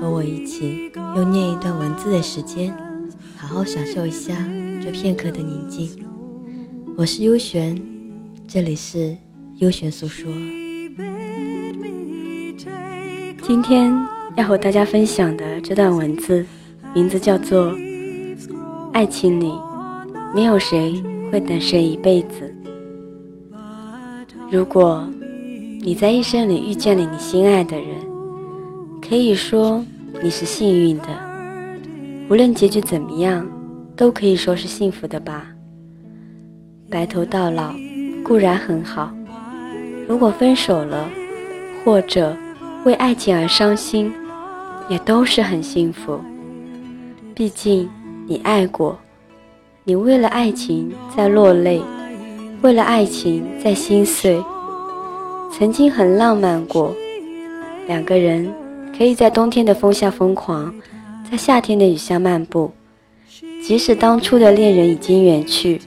和我一起用念一段文字的时间，好好享受一下这片刻的宁静。我是优璇，这里是优璇诉说。今天要和大家分享的这段文字，名字叫做《爱情里没有谁会等谁一辈子》。如果你在一生里遇见了你心爱的人。可以说你是幸运的，无论结局怎么样，都可以说是幸福的吧。白头到老固然很好，如果分手了，或者为爱情而伤心，也都是很幸福。毕竟你爱过，你为了爱情在落泪，为了爱情在心碎，曾经很浪漫过，两个人。可以在冬天的风下疯狂，在夏天的雨下漫步。即使当初的恋人已经远去，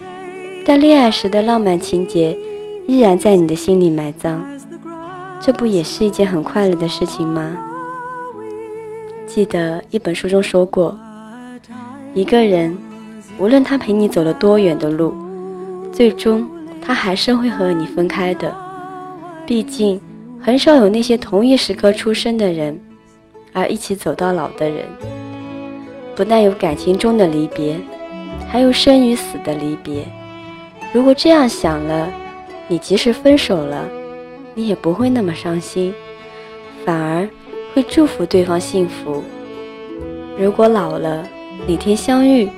但恋爱时的浪漫情节依然在你的心里埋葬。这不也是一件很快乐的事情吗？记得一本书中说过，一个人无论他陪你走了多远的路，最终他还是会和你分开的。毕竟，很少有那些同一时刻出生的人。而一起走到老的人，不但有感情中的离别，还有生与死的离别。如果这样想了，你即使分手了，你也不会那么伤心，反而会祝福对方幸福。如果老了，哪天相遇，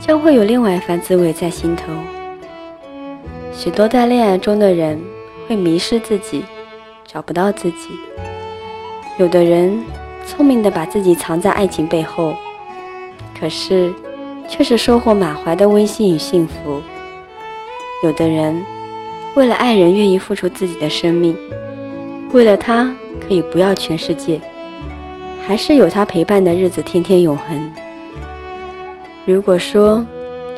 将会有另外一番滋味在心头。许多在恋爱中的人会迷失自己，找不到自己。有的人。聪明的把自己藏在爱情背后，可是却是收获满怀的温馨与幸福。有的人为了爱人愿意付出自己的生命，为了他可以不要全世界，还是有他陪伴的日子天天永恒。如果说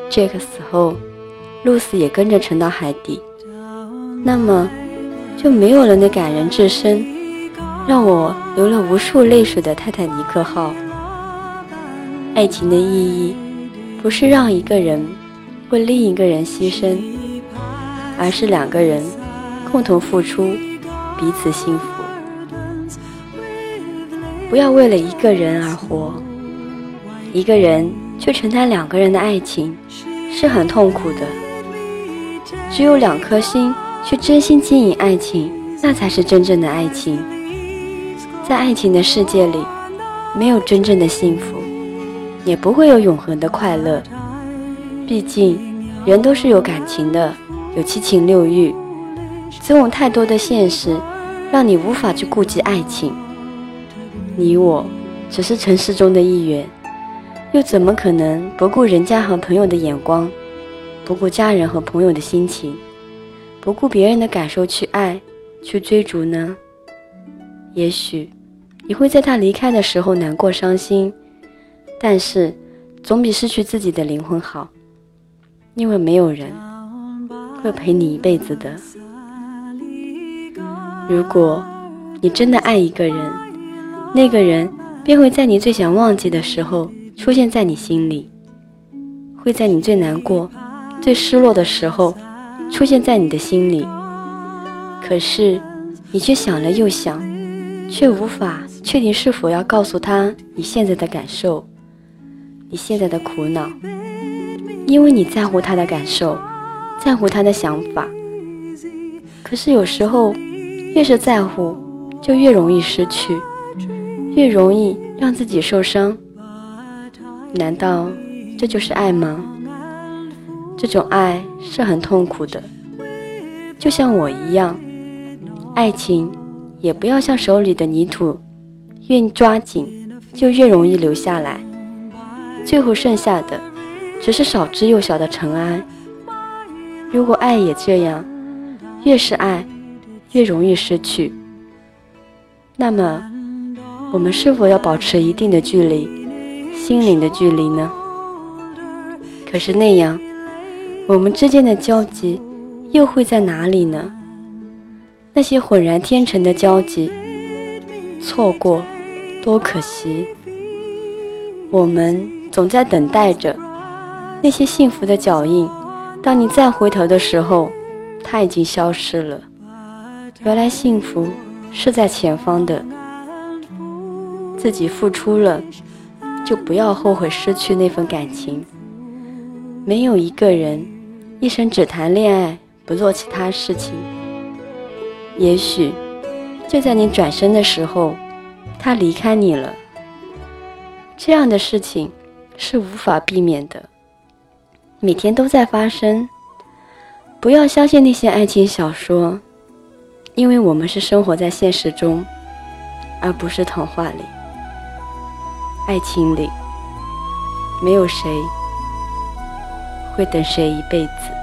Jack 死后，露丝也跟着沉到海底，那么就没有了那感人至深。让我流了无数泪水的泰坦尼克号。爱情的意义，不是让一个人为另一个人牺牲，而是两个人共同付出，彼此幸福。不要为了一个人而活，一个人去承担两个人的爱情，是很痛苦的。只有两颗心去真心经营爱情，那才是真正的爱情。在爱情的世界里，没有真正的幸福，也不会有永恒的快乐。毕竟，人都是有感情的，有七情六欲，总有太多的现实，让你无法去顾及爱情。你我只是城市中的一员，又怎么可能不顾人家和朋友的眼光，不顾家人和朋友的心情，不顾别人的感受去爱，去追逐呢？也许你会在他离开的时候难过伤心，但是总比失去自己的灵魂好，因为没有人会陪你一辈子的。如果你真的爱一个人，那个人便会在你最想忘记的时候出现在你心里，会在你最难过、最失落的时候出现在你的心里。可是你却想了又想。却无法确定是否要告诉他你现在的感受，你现在的苦恼，因为你在乎他的感受，在乎他的想法。可是有时候，越是在乎，就越容易失去，越容易让自己受伤。难道这就是爱吗？这种爱是很痛苦的，就像我一样，爱情。也不要像手里的泥土，越抓紧就越容易留下来。最后剩下的只是少之又少的尘埃。如果爱也这样，越是爱，越容易失去，那么我们是否要保持一定的距离，心灵的距离呢？可是那样，我们之间的交集又会在哪里呢？那些浑然天成的交集，错过多可惜。我们总在等待着那些幸福的脚印，当你再回头的时候，它已经消失了。原来幸福是在前方的，自己付出了，就不要后悔失去那份感情。没有一个人一生只谈恋爱，不做其他事情。也许就在你转身的时候，他离开你了。这样的事情是无法避免的，每天都在发生。不要相信那些爱情小说，因为我们是生活在现实中，而不是童话里。爱情里，没有谁会等谁一辈子。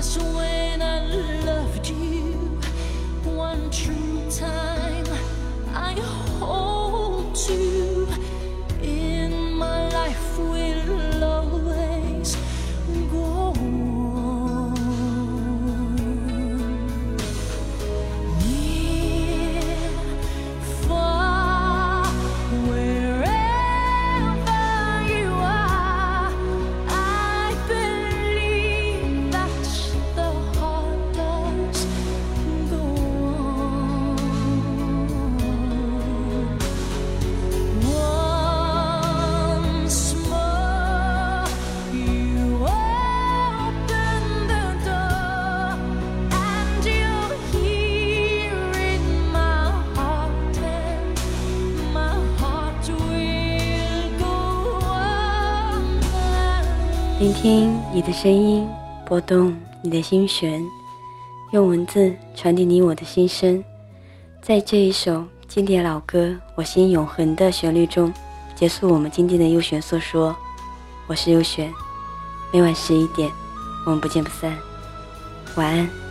was when I loved you one true time I hold to. 听你的声音，拨动你的心弦，用文字传递你我的心声。在这一首经典老歌《我心永恒》的旋律中，结束我们今天的优选诉说。我是优选，每晚十一点，我们不见不散。晚安。